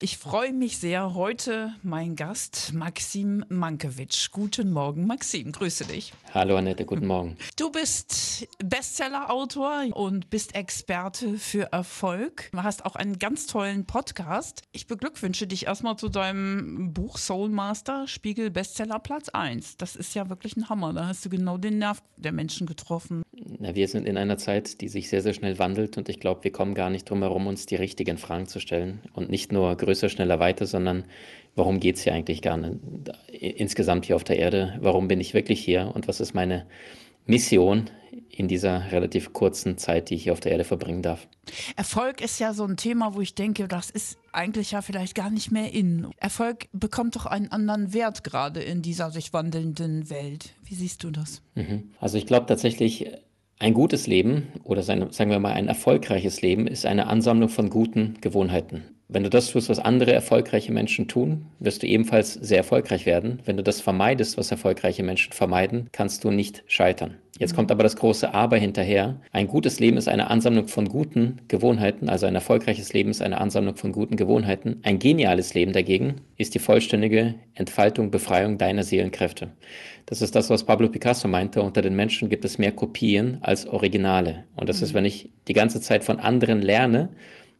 Ich freue mich sehr. Heute mein Gast Maxim Mankiewicz. Guten Morgen, Maxim. Grüße dich. Hallo Annette, guten Morgen. Du bist Bestsellerautor und bist Experte für Erfolg. Du hast auch einen ganz tollen Podcast. Ich beglückwünsche dich erstmal zu deinem Buch Soulmaster, Spiegel Bestseller Platz 1. Das ist ja wirklich ein Hammer. Da hast du genau den Nerv der Menschen getroffen. Na, wir sind in einer Zeit, die sich sehr, sehr schnell wandelt und ich glaube, wir kommen gar nicht drum herum, uns die richtigen Fragen zu stellen und nicht nur größer, schneller, weiter, sondern warum geht es hier eigentlich gar nicht insgesamt hier auf der Erde? Warum bin ich wirklich hier und was ist meine Mission in dieser relativ kurzen Zeit, die ich hier auf der Erde verbringen darf? Erfolg ist ja so ein Thema, wo ich denke, das ist eigentlich ja vielleicht gar nicht mehr in. Erfolg bekommt doch einen anderen Wert gerade in dieser sich wandelnden Welt. Wie siehst du das? Mhm. Also ich glaube tatsächlich, ein gutes Leben oder sagen wir mal ein erfolgreiches Leben ist eine Ansammlung von guten Gewohnheiten. Wenn du das tust, was andere erfolgreiche Menschen tun, wirst du ebenfalls sehr erfolgreich werden. Wenn du das vermeidest, was erfolgreiche Menschen vermeiden, kannst du nicht scheitern. Jetzt kommt aber das große Aber hinterher. Ein gutes Leben ist eine Ansammlung von guten Gewohnheiten, also ein erfolgreiches Leben ist eine Ansammlung von guten Gewohnheiten. Ein geniales Leben dagegen ist die vollständige Entfaltung, Befreiung deiner Seelenkräfte. Das ist das, was Pablo Picasso meinte. Unter den Menschen gibt es mehr Kopien als Originale. Und das mhm. ist, wenn ich die ganze Zeit von anderen lerne,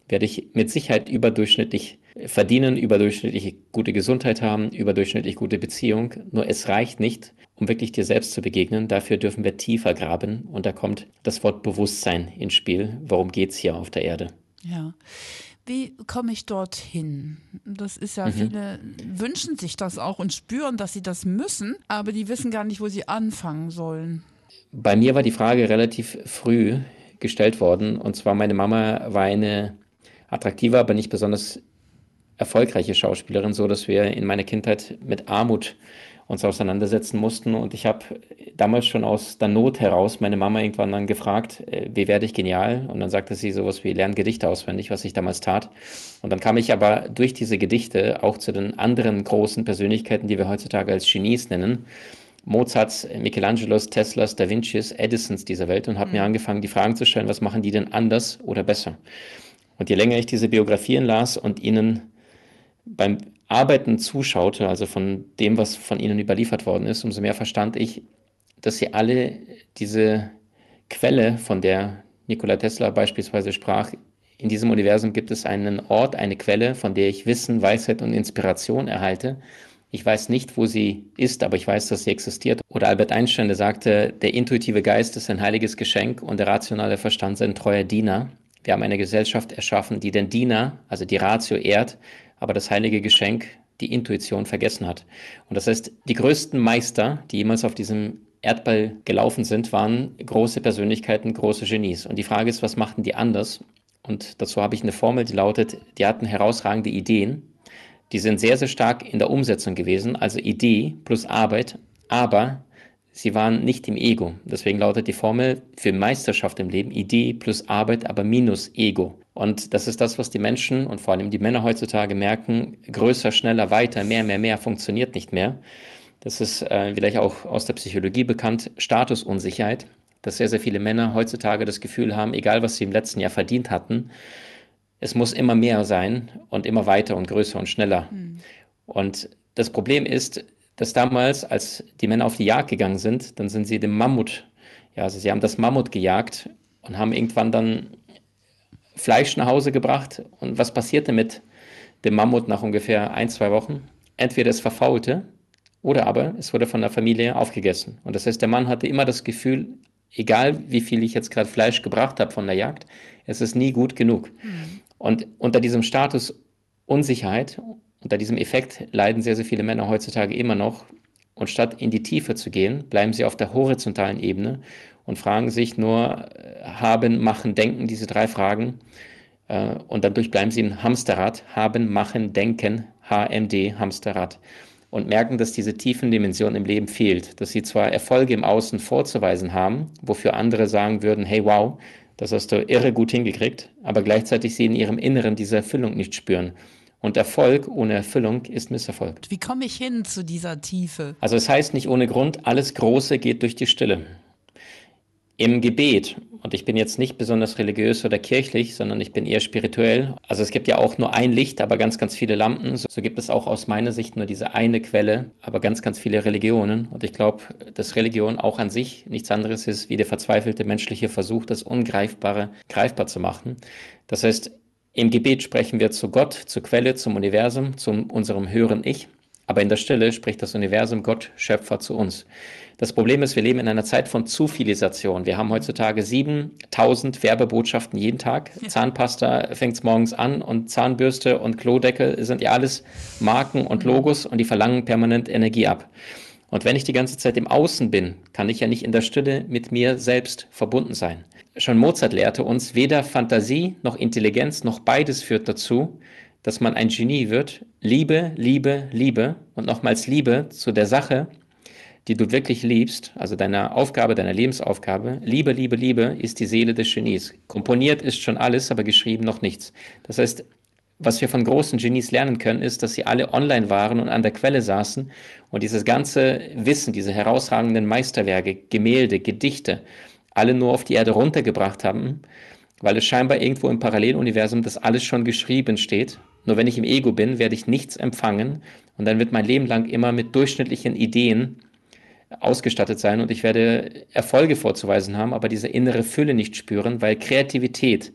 werde ich mit Sicherheit überdurchschnittlich verdienen, überdurchschnittlich gute Gesundheit haben, überdurchschnittlich gute Beziehung. Nur es reicht nicht, um wirklich dir selbst zu begegnen. Dafür dürfen wir tiefer graben und da kommt das Wort Bewusstsein ins Spiel. Worum geht es hier auf der Erde? Ja. Wie komme ich dorthin? Das ist ja, mhm. viele wünschen sich das auch und spüren, dass sie das müssen, aber die wissen gar nicht, wo sie anfangen sollen. Bei mir war die Frage relativ früh gestellt worden. Und zwar, meine Mama war eine attraktive, aber nicht besonders erfolgreiche Schauspielerin, so dass wir in meiner Kindheit mit Armut uns auseinandersetzen mussten. Und ich habe damals schon aus der Not heraus meine Mama irgendwann dann gefragt, äh, wie werde ich genial? Und dann sagte sie sowas wie, lern Gedichte auswendig, was ich damals tat. Und dann kam ich aber durch diese Gedichte auch zu den anderen großen Persönlichkeiten, die wir heutzutage als Genies nennen. Mozarts, Michelangelos, Teslas, Da Vincis, Edisons dieser Welt und habe mhm. mir angefangen, die Fragen zu stellen, was machen die denn anders oder besser? Und je länger ich diese Biografien las und ihnen beim Arbeiten zuschaute, also von dem, was von ihnen überliefert worden ist, umso mehr verstand ich, dass sie alle diese Quelle, von der Nikola Tesla beispielsweise sprach, in diesem Universum gibt es einen Ort, eine Quelle, von der ich Wissen, Weisheit und Inspiration erhalte. Ich weiß nicht, wo sie ist, aber ich weiß, dass sie existiert. Oder Albert Einstein, der sagte, der intuitive Geist ist ein heiliges Geschenk und der rationale Verstand sein treuer Diener. Wir haben eine Gesellschaft erschaffen, die den Diener, also die Ratio ehrt, aber das heilige Geschenk, die Intuition, vergessen hat. Und das heißt, die größten Meister, die jemals auf diesem Erdball gelaufen sind, waren große Persönlichkeiten, große Genies. Und die Frage ist, was machten die anders? Und dazu habe ich eine Formel, die lautet, die hatten herausragende Ideen, die sind sehr, sehr stark in der Umsetzung gewesen, also Idee plus Arbeit, aber Sie waren nicht im Ego. Deswegen lautet die Formel für Meisterschaft im Leben Idee plus Arbeit, aber minus Ego. Und das ist das, was die Menschen und vor allem die Männer heutzutage merken. Größer, schneller, weiter, mehr, mehr, mehr funktioniert nicht mehr. Das ist äh, vielleicht auch aus der Psychologie bekannt. Statusunsicherheit. Dass sehr, sehr viele Männer heutzutage das Gefühl haben, egal was sie im letzten Jahr verdient hatten, es muss immer mehr sein und immer weiter und größer und schneller. Mhm. Und das Problem ist, dass damals, als die Männer auf die Jagd gegangen sind, dann sind sie dem Mammut, ja, also sie haben das Mammut gejagt und haben irgendwann dann Fleisch nach Hause gebracht. Und was passierte mit dem Mammut nach ungefähr ein, zwei Wochen? Entweder es verfaulte oder aber es wurde von der Familie aufgegessen. Und das heißt, der Mann hatte immer das Gefühl, egal wie viel ich jetzt gerade Fleisch gebracht habe von der Jagd, es ist nie gut genug. Mhm. Und unter diesem Status Unsicherheit unter diesem Effekt leiden sehr, sehr viele Männer heutzutage immer noch. Und statt in die Tiefe zu gehen, bleiben sie auf der horizontalen Ebene und fragen sich nur, äh, haben, machen, denken, diese drei Fragen. Äh, und dadurch bleiben sie im Hamsterrad, haben, machen, denken, HMD, Hamsterrad. Und merken, dass diese tiefen Dimension im Leben fehlt. Dass sie zwar Erfolge im Außen vorzuweisen haben, wofür andere sagen würden, hey wow, das hast du irre gut hingekriegt, aber gleichzeitig sie in ihrem Inneren diese Erfüllung nicht spüren. Und Erfolg ohne Erfüllung ist Misserfolg. Wie komme ich hin zu dieser Tiefe? Also es heißt nicht ohne Grund, alles Große geht durch die Stille. Im Gebet, und ich bin jetzt nicht besonders religiös oder kirchlich, sondern ich bin eher spirituell. Also es gibt ja auch nur ein Licht, aber ganz, ganz viele Lampen. So gibt es auch aus meiner Sicht nur diese eine Quelle, aber ganz, ganz viele Religionen. Und ich glaube, dass Religion auch an sich nichts anderes ist, wie der verzweifelte menschliche Versuch, das Ungreifbare greifbar zu machen. Das heißt, im Gebet sprechen wir zu Gott, zur Quelle, zum Universum, zu unserem höheren Ich. Aber in der Stille spricht das Universum, Gott, Schöpfer zu uns. Das Problem ist, wir leben in einer Zeit von Zufilisation. Wir haben heutzutage 7000 Werbebotschaften jeden Tag. Zahnpasta fängt es morgens an und Zahnbürste und Klodeckel sind ja alles Marken und. Logos und die verlangen permanent Energie ab. Und wenn ich die ganze Zeit im Außen bin, kann ich ja nicht in der Stille mit mir selbst verbunden sein. Schon Mozart lehrte uns, weder Fantasie noch Intelligenz noch beides führt dazu, dass man ein Genie wird. Liebe, Liebe, Liebe und nochmals Liebe zu der Sache, die du wirklich liebst, also deiner Aufgabe, deiner Lebensaufgabe. Liebe, Liebe, Liebe ist die Seele des Genies. Komponiert ist schon alles, aber geschrieben noch nichts. Das heißt, was wir von großen Genies lernen können, ist, dass sie alle online waren und an der Quelle saßen und dieses ganze Wissen, diese herausragenden Meisterwerke, Gemälde, Gedichte, alle nur auf die Erde runtergebracht haben, weil es scheinbar irgendwo im Paralleluniversum das alles schon geschrieben steht. Nur wenn ich im Ego bin, werde ich nichts empfangen und dann wird mein Leben lang immer mit durchschnittlichen Ideen ausgestattet sein und ich werde Erfolge vorzuweisen haben, aber diese innere Fülle nicht spüren, weil Kreativität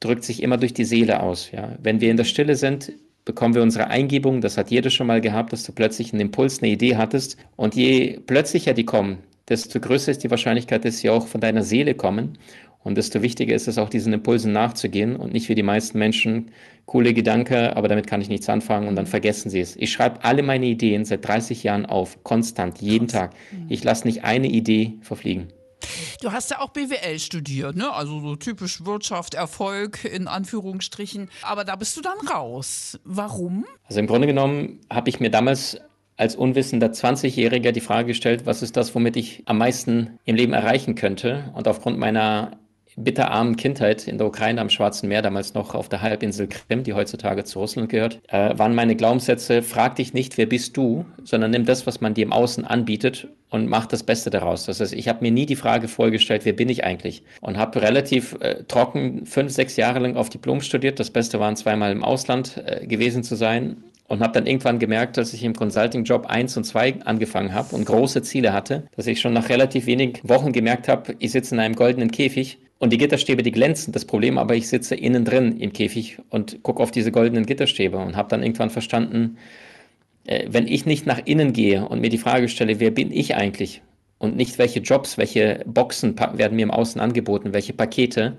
drückt sich immer durch die Seele aus. Ja? Wenn wir in der Stille sind, bekommen wir unsere Eingebung, das hat jeder schon mal gehabt, dass du plötzlich einen Impuls, eine Idee hattest und je plötzlicher die kommen, desto größer ist die Wahrscheinlichkeit, dass sie auch von deiner Seele kommen und desto wichtiger ist es auch, diesen Impulsen nachzugehen und nicht wie die meisten Menschen, coole Gedanke, aber damit kann ich nichts anfangen und dann vergessen sie es. Ich schreibe alle meine Ideen seit 30 Jahren auf, konstant, jeden Tag. Mhm. Ich lasse nicht eine Idee verfliegen. Du hast ja auch BWL studiert, ne? Also so typisch Wirtschaft, Erfolg in Anführungsstrichen. Aber da bist du dann raus. Warum? Also im Grunde genommen habe ich mir damals als unwissender 20-Jähriger die Frage gestellt, was ist das, womit ich am meisten im Leben erreichen könnte? Und aufgrund meiner bitterarmen Kindheit in der Ukraine am Schwarzen Meer, damals noch auf der Halbinsel Krim, die heutzutage zu Russland gehört, äh, waren meine Glaubenssätze, frag dich nicht, wer bist du, sondern nimm das, was man dir im Außen anbietet und mach das Beste daraus. Das heißt, ich habe mir nie die Frage vorgestellt, wer bin ich eigentlich? Und habe relativ äh, trocken fünf, sechs Jahre lang auf Diplom studiert. Das Beste waren zweimal im Ausland äh, gewesen zu sein und habe dann irgendwann gemerkt, dass ich im Consulting-Job 1 und 2 angefangen habe und große Ziele hatte, dass ich schon nach relativ wenigen Wochen gemerkt habe, ich sitze in einem goldenen Käfig und die Gitterstäbe, die glänzen. Das Problem aber, ich sitze innen drin im Käfig und gucke auf diese goldenen Gitterstäbe und habe dann irgendwann verstanden, äh, wenn ich nicht nach innen gehe und mir die Frage stelle, wer bin ich eigentlich? Und nicht welche Jobs, welche Boxen werden mir im Außen angeboten, welche Pakete,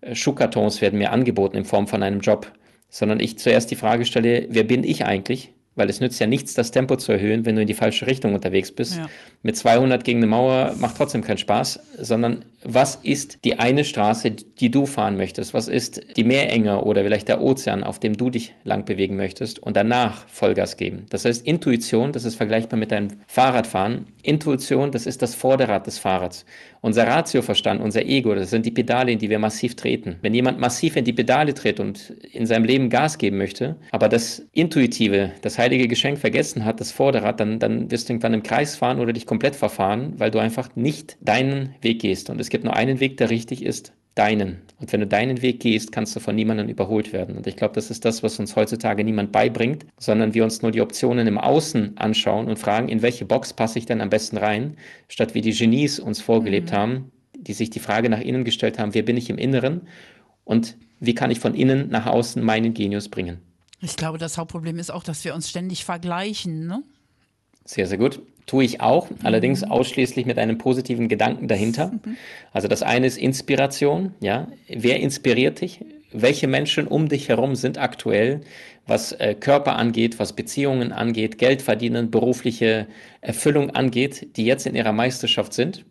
äh, Schuhkartons werden mir angeboten in Form von einem Job, sondern ich zuerst die Frage stelle, wer bin ich eigentlich? Weil es nützt ja nichts, das Tempo zu erhöhen, wenn du in die falsche Richtung unterwegs bist. Ja. Mit 200 gegen eine Mauer macht trotzdem keinen Spaß, sondern was ist die eine Straße, die du fahren möchtest? Was ist die Meerenge oder vielleicht der Ozean, auf dem du dich lang bewegen möchtest? Und danach Vollgas geben. Das heißt, Intuition, das ist vergleichbar mit deinem Fahrradfahren. Intuition, das ist das Vorderrad des Fahrrads. Unser Ratioverstand, unser Ego, das sind die Pedale, in die wir massiv treten. Wenn jemand massiv in die Pedale tritt und in seinem Leben Gas geben möchte, aber das Intuitive, das heilige Geschenk vergessen hat, das Vorderrad, dann, dann wirst du irgendwann im Kreis fahren oder dich komplett verfahren, weil du einfach nicht deinen Weg gehst. Und es gibt nur einen Weg, der richtig ist, deinen. Und wenn du deinen Weg gehst, kannst du von niemandem überholt werden. Und ich glaube, das ist das, was uns heutzutage niemand beibringt, sondern wir uns nur die Optionen im Außen anschauen und fragen, in welche Box passe ich denn am besten rein, statt wie die Genies uns vorgelebt mhm. haben, die sich die Frage nach innen gestellt haben, wer bin ich im Inneren und wie kann ich von innen nach außen meinen Genius bringen. Ich glaube, das Hauptproblem ist auch, dass wir uns ständig vergleichen. Ne? Sehr, sehr gut. Tue ich auch, allerdings ausschließlich mit einem positiven Gedanken dahinter. Mhm. Also das eine ist Inspiration, ja. Wer inspiriert dich? Welche Menschen um dich herum sind aktuell, was äh, Körper angeht, was Beziehungen angeht, Geld verdienen, berufliche Erfüllung angeht, die jetzt in ihrer Meisterschaft sind?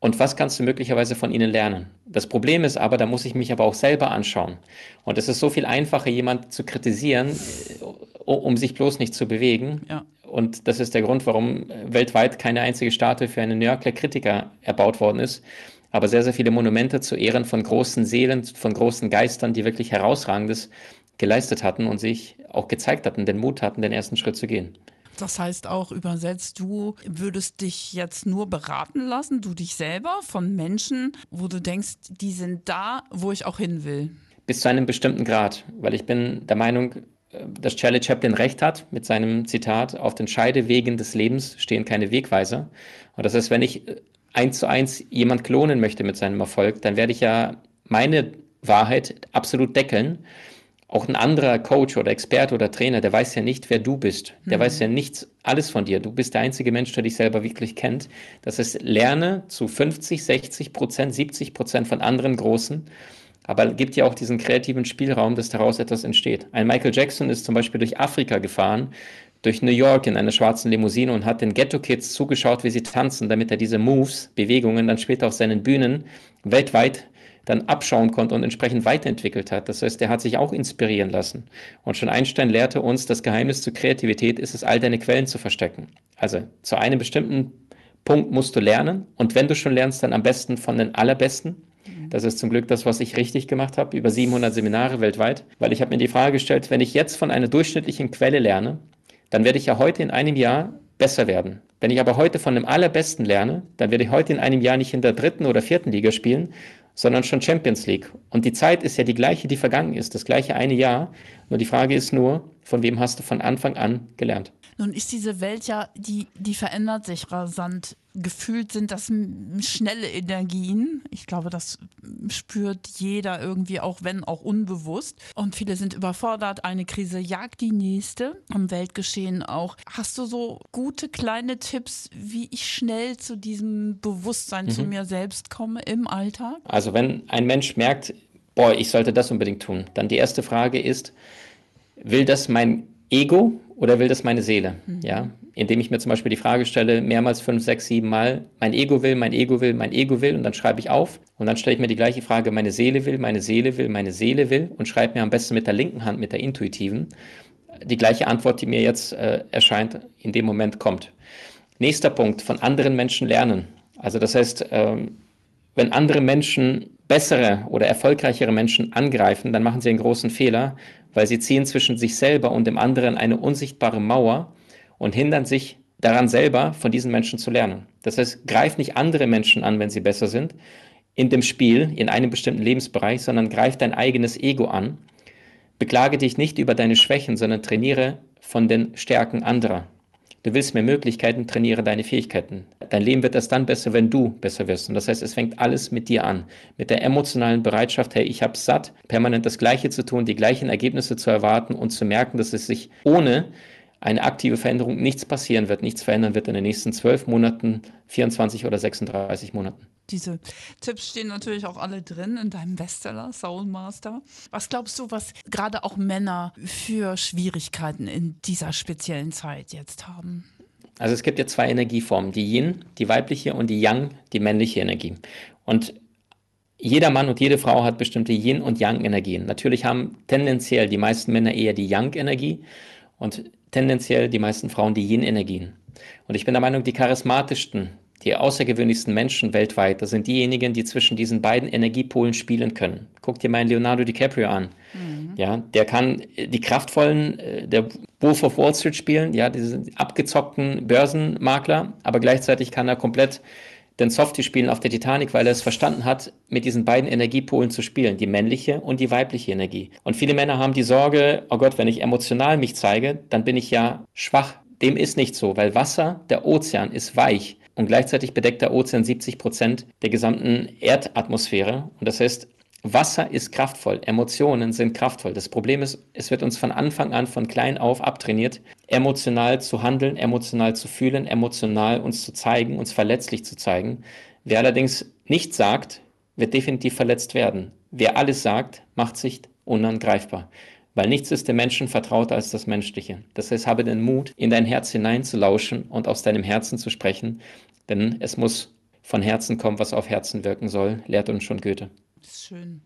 Und was kannst du möglicherweise von ihnen lernen? Das Problem ist aber, da muss ich mich aber auch selber anschauen. Und es ist so viel einfacher, jemand zu kritisieren, äh, um sich bloß nicht zu bewegen, ja. Und das ist der Grund, warum weltweit keine einzige Statue für einen Nörgler Kritiker erbaut worden ist. Aber sehr, sehr viele Monumente zu Ehren von großen Seelen, von großen Geistern, die wirklich Herausragendes geleistet hatten und sich auch gezeigt hatten, den Mut hatten, den ersten Schritt zu gehen. Das heißt auch übersetzt, du würdest dich jetzt nur beraten lassen, du dich selber von Menschen, wo du denkst, die sind da, wo ich auch hin will. Bis zu einem bestimmten Grad, weil ich bin der Meinung, äh, dass Charlie Chaplin recht hat mit seinem Zitat, auf den Scheidewegen des Lebens stehen keine Wegweiser. Und das heißt, wenn ich äh, eins zu eins jemand klonen möchte mit seinem Erfolg, dann werde ich ja meine Wahrheit absolut deckeln. Auch ein anderer Coach oder Experte oder Trainer, der weiß ja nicht, wer du bist. Der mhm. weiß ja nichts, alles von dir. Du bist der einzige Mensch, der dich selber wirklich kennt. Das heißt, lerne zu 50, 60 Prozent, 70 Prozent von anderen Großen aber gibt ja auch diesen kreativen Spielraum, dass daraus etwas entsteht. Ein Michael Jackson ist zum Beispiel durch Afrika gefahren, durch New York in einer schwarzen Limousine und hat den Ghetto-Kids zugeschaut, wie sie tanzen, damit er diese Moves, Bewegungen dann später auf seinen Bühnen weltweit dann abschauen konnte und entsprechend weiterentwickelt hat. Das heißt, er hat sich auch inspirieren lassen. Und schon Einstein lehrte uns, das Geheimnis zur Kreativität ist es, all deine Quellen zu verstecken. Also zu einem bestimmten Punkt musst du lernen und wenn du schon lernst, dann am besten von den Allerbesten das ist zum Glück das, was ich richtig gemacht habe, über 700 Seminare weltweit, weil ich habe mir die Frage gestellt, wenn ich jetzt von einer durchschnittlichen Quelle lerne, dann werde ich ja heute in einem Jahr besser werden. Wenn ich aber heute von dem Allerbesten lerne, dann werde ich heute in einem Jahr nicht in der dritten oder vierten Liga spielen, sondern schon Champions League. Und die Zeit ist ja die gleiche, die vergangen ist, das gleiche eine Jahr. Nur die Frage ist nur, von wem hast du von Anfang an gelernt? Nun ist diese Welt ja, die, die verändert sich rasant gefühlt sind das schnelle Energien. Ich glaube, das spürt jeder irgendwie, auch wenn auch unbewusst. Und viele sind überfordert. Eine Krise jagt die nächste am Weltgeschehen auch. Hast du so gute kleine Tipps, wie ich schnell zu diesem Bewusstsein mhm. zu mir selbst komme im Alltag? Also wenn ein Mensch merkt, boah, ich sollte das unbedingt tun, dann die erste Frage ist, will das mein Ego oder will das meine Seele? Mhm. Ja, indem ich mir zum Beispiel die Frage stelle, mehrmals fünf, sechs, sieben Mal, mein Ego will, mein Ego will, mein Ego will, und dann schreibe ich auf. Und dann stelle ich mir die gleiche Frage, meine Seele will, meine Seele will, meine Seele will, und schreibe mir am besten mit der linken Hand, mit der intuitiven, die gleiche Antwort, die mir jetzt äh, erscheint, in dem Moment kommt. Nächster Punkt, von anderen Menschen lernen. Also das heißt, ähm, wenn andere Menschen bessere oder erfolgreichere Menschen angreifen, dann machen sie einen großen Fehler, weil sie ziehen zwischen sich selber und dem anderen eine unsichtbare Mauer und hindern sich daran selber, von diesen Menschen zu lernen. Das heißt, greif nicht andere Menschen an, wenn sie besser sind, in dem Spiel, in einem bestimmten Lebensbereich, sondern greif dein eigenes Ego an. Beklage dich nicht über deine Schwächen, sondern trainiere von den Stärken anderer. Du willst mehr Möglichkeiten, trainiere deine Fähigkeiten. Dein Leben wird erst dann besser, wenn du besser wirst. Und das heißt, es fängt alles mit dir an. Mit der emotionalen Bereitschaft, hey, ich habe satt, permanent das Gleiche zu tun, die gleichen Ergebnisse zu erwarten und zu merken, dass es sich ohne eine aktive Veränderung nichts passieren wird, nichts verändern wird in den nächsten zwölf Monaten, 24 oder 36 Monaten. Diese Tipps stehen natürlich auch alle drin in deinem Bestseller Soul Master. Was glaubst du, was gerade auch Männer für Schwierigkeiten in dieser speziellen Zeit jetzt haben? Also es gibt ja zwei Energieformen, die Yin, die weibliche und die Yang, die männliche Energie. Und jeder Mann und jede Frau hat bestimmte Yin- und Yang-Energien. Natürlich haben tendenziell die meisten Männer eher die Yang-Energie und tendenziell die meisten Frauen die Yin-Energien. Und ich bin der Meinung, die charismatischsten, die außergewöhnlichsten Menschen weltweit, das sind diejenigen, die zwischen diesen beiden Energiepolen spielen können. Guck dir mal Leonardo DiCaprio an. Mhm. Ja, der kann die kraftvollen, äh, der Wolf of Wall Street spielen, ja, diese abgezockten Börsenmakler, aber gleichzeitig kann er komplett den Softie spielen auf der Titanic, weil er es verstanden hat, mit diesen beiden Energiepolen zu spielen, die männliche und die weibliche Energie. Und viele Männer haben die Sorge, oh Gott, wenn ich emotional mich zeige, dann bin ich ja schwach. Dem ist nicht so, weil Wasser, der Ozean ist weich und gleichzeitig bedeckt der Ozean 70 Prozent der gesamten Erdatmosphäre. Und das heißt, Wasser ist kraftvoll, Emotionen sind kraftvoll. Das Problem ist, es wird uns von Anfang an, von klein auf abtrainiert, emotional zu handeln, emotional zu fühlen, emotional uns zu zeigen, uns verletzlich zu zeigen. Wer allerdings nichts sagt, wird definitiv verletzt werden. Wer alles sagt, macht sich unangreifbar. Weil nichts ist dem Menschen vertrauter als das Menschliche. Das heißt, habe den Mut, in dein Herz hineinzulauschen und aus deinem Herzen zu sprechen, denn es muss von Herzen kommen, was auf Herzen wirken soll, lehrt uns schon Goethe. Das ist schön.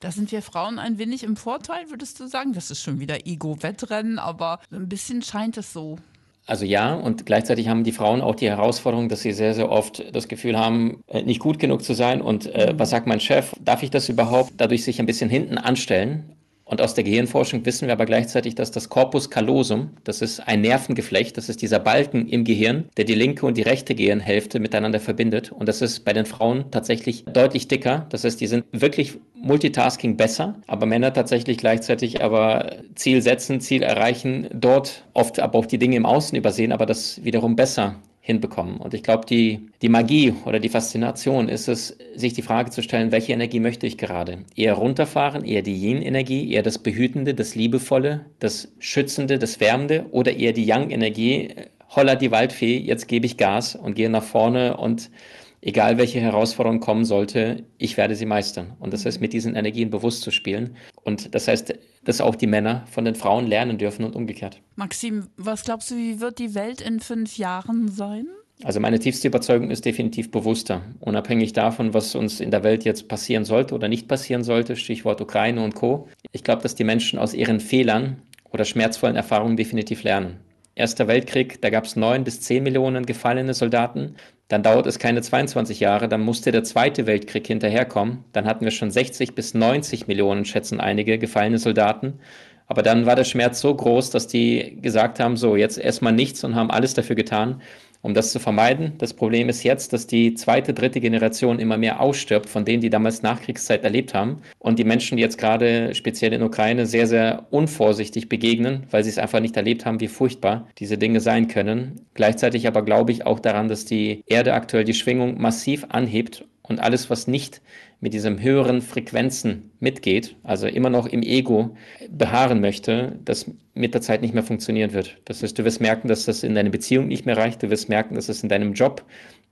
Da sind wir Frauen ein wenig im Vorteil, würdest du sagen? Das ist schon wieder Ego-Wettrennen, aber ein bisschen scheint es so. Also ja, und gleichzeitig haben die Frauen auch die Herausforderung, dass sie sehr, sehr oft das Gefühl haben, äh, nicht gut genug zu sein. Und äh, was sagt mein Chef? Darf ich das überhaupt? Dadurch sich ein bisschen hinten anstellen Und aus der Gehirnforschung wissen wir aber gleichzeitig, dass das Corpus callosum, das ist ein Nervengeflecht, das ist dieser Balken im Gehirn, der die linke und die rechte Gehirnhälfte miteinander verbindet. Und das ist bei den Frauen tatsächlich deutlich dicker. Das heißt, die sind wirklich Multitasking besser, aber Männer tatsächlich gleichzeitig aber Ziel setzen, Ziel erreichen, dort oft aber auch die Dinge im Außen übersehen, aber das wiederum besser hinbekommen. Und ich glaube, die, die Magie oder die Faszination ist es, sich die Frage zu stellen, welche Energie möchte ich gerade? Eher runterfahren, eher die Yin-Energie, eher das Behütende, das Liebevolle, das Schützende, das Wärmende oder eher die Yang-Energie, holla die Waldfee, jetzt gebe ich Gas und gehe nach vorne und egal welche Herausforderung kommen sollte, ich werde sie meistern. Und das heißt, mit diesen Energien bewusst zu spielen. Und das heißt, dass auch die Männer von den Frauen lernen dürfen und umgekehrt. Maxim, was glaubst du, wie wird die Welt in fünf Jahren sein? Also meine tiefste Überzeugung ist definitiv bewusster. Unabhängig davon, was uns in der Welt jetzt passieren sollte oder nicht passieren sollte, Stichwort Ukraine und Co. Ich glaube, dass die Menschen aus ihren Fehlern oder schmerzvollen Erfahrungen definitiv lernen. Erster Weltkrieg, da gab es neun bis zehn Millionen gefallene Soldaten. Dann dauert es keine 22 Jahre, dann musste der Zweite Weltkrieg hinterherkommen. Dann hatten wir schon 60 bis 90 Millionen, schätzen einige, gefallene Soldaten. Aber dann war der Schmerz so groß, dass die gesagt haben, so jetzt erstmal nichts und haben alles dafür getan, um das zu vermeiden. Das Problem ist jetzt, dass die zweite, dritte Generation immer mehr ausstirbt von denen, die damals Nachkriegszeit erlebt haben. Und die Menschen, die jetzt gerade speziell in Ukraine sehr, sehr unvorsichtig begegnen, weil sie es einfach nicht erlebt haben, wie furchtbar diese Dinge sein können. Gleichzeitig aber glaube ich auch daran, dass die Erde aktuell die Schwingung massiv anhebt und alles, was nicht mit diesen höheren Frequenzen mitgeht, also immer noch im Ego beharren möchte, das mit der Zeit nicht mehr funktionieren wird. Das heißt, du wirst merken, dass das in deiner Beziehung nicht mehr reicht, du wirst merken, dass es in deinem Job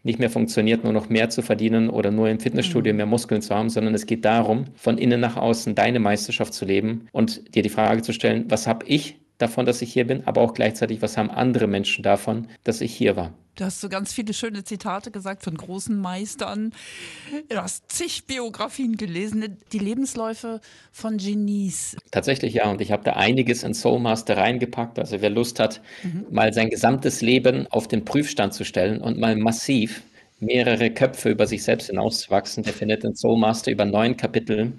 nicht mehr funktioniert, nur noch mehr zu verdienen oder nur im Fitnessstudio mhm. mehr Muskeln zu haben, sondern es geht darum, von innen nach außen deine Meisterschaft zu leben und dir die Frage zu stellen, was habe ich davon, dass ich hier bin, aber auch gleichzeitig, was haben andere Menschen davon, dass ich hier war. Du hast so ganz viele schöne Zitate gesagt von großen Meistern. Du hast zig Biografien gelesen, die Lebensläufe von Genies. Tatsächlich ja, und ich habe da einiges in Soulmaster reingepackt. Also wer Lust hat, mhm. mal sein gesamtes Leben auf den Prüfstand zu stellen und mal massiv mehrere Köpfe über sich selbst hinauszuwachsen, der findet in Soulmaster über neun Kapitel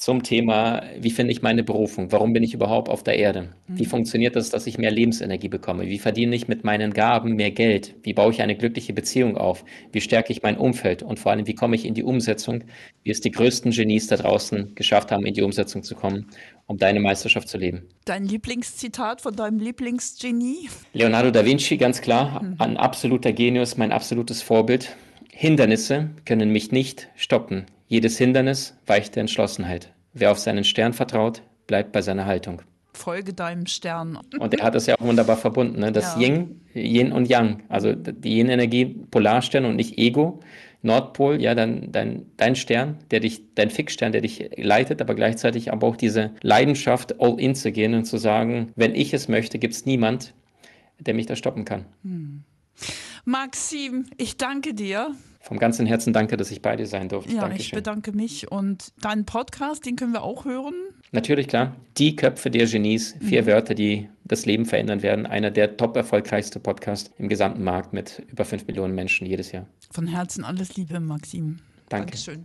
zum Thema, wie finde ich meine Berufung? Warum bin ich überhaupt auf der Erde? Wie mhm. funktioniert das, dass ich mehr Lebensenergie bekomme? Wie verdiene ich mit meinen Gaben mehr Geld? Wie baue ich eine glückliche Beziehung auf? Wie stärke ich mein Umfeld? Und vor allem, wie komme ich in die Umsetzung? Wie es die größten Genies da draußen geschafft haben, in die Umsetzung zu kommen, um deine Meisterschaft zu leben. Dein Lieblingszitat von deinem Lieblingsgenie? Leonardo da Vinci, ganz klar. Mhm. Ein absoluter Genius, mein absolutes Vorbild. Hindernisse können mich nicht stoppen. Jedes Hindernis weicht der Entschlossenheit. Wer auf seinen Stern vertraut, bleibt bei seiner Haltung. Folge deinem Stern. Und er hat das ja auch wunderbar verbunden. Ne? Das ja. Yin, Yin und Yang. Also die Yin-Energie, Polarstern und nicht Ego. Nordpol, ja, dann dein, dein Stern, der dich, dein Fixstern, der dich leitet, aber gleichzeitig aber auch diese Leidenschaft, all in zu gehen und zu sagen, wenn ich es möchte, gibt es niemand, der mich da stoppen kann. Hm. Maxim, ich danke dir. Vom ganzen Herzen danke, dass ich bei dir sein durfte. Ja, Dankeschön. ich bedanke mich. Und deinen Podcast, den können wir auch hören? Natürlich, klar. Die Köpfe der Genies, vier mhm. Wörter, die das Leben verändern werden. Einer der top erfolgreichste Podcasts im gesamten Markt mit über fünf Millionen Menschen jedes Jahr. Von Herzen alles Liebe, Maxim. Danke. Dankeschön.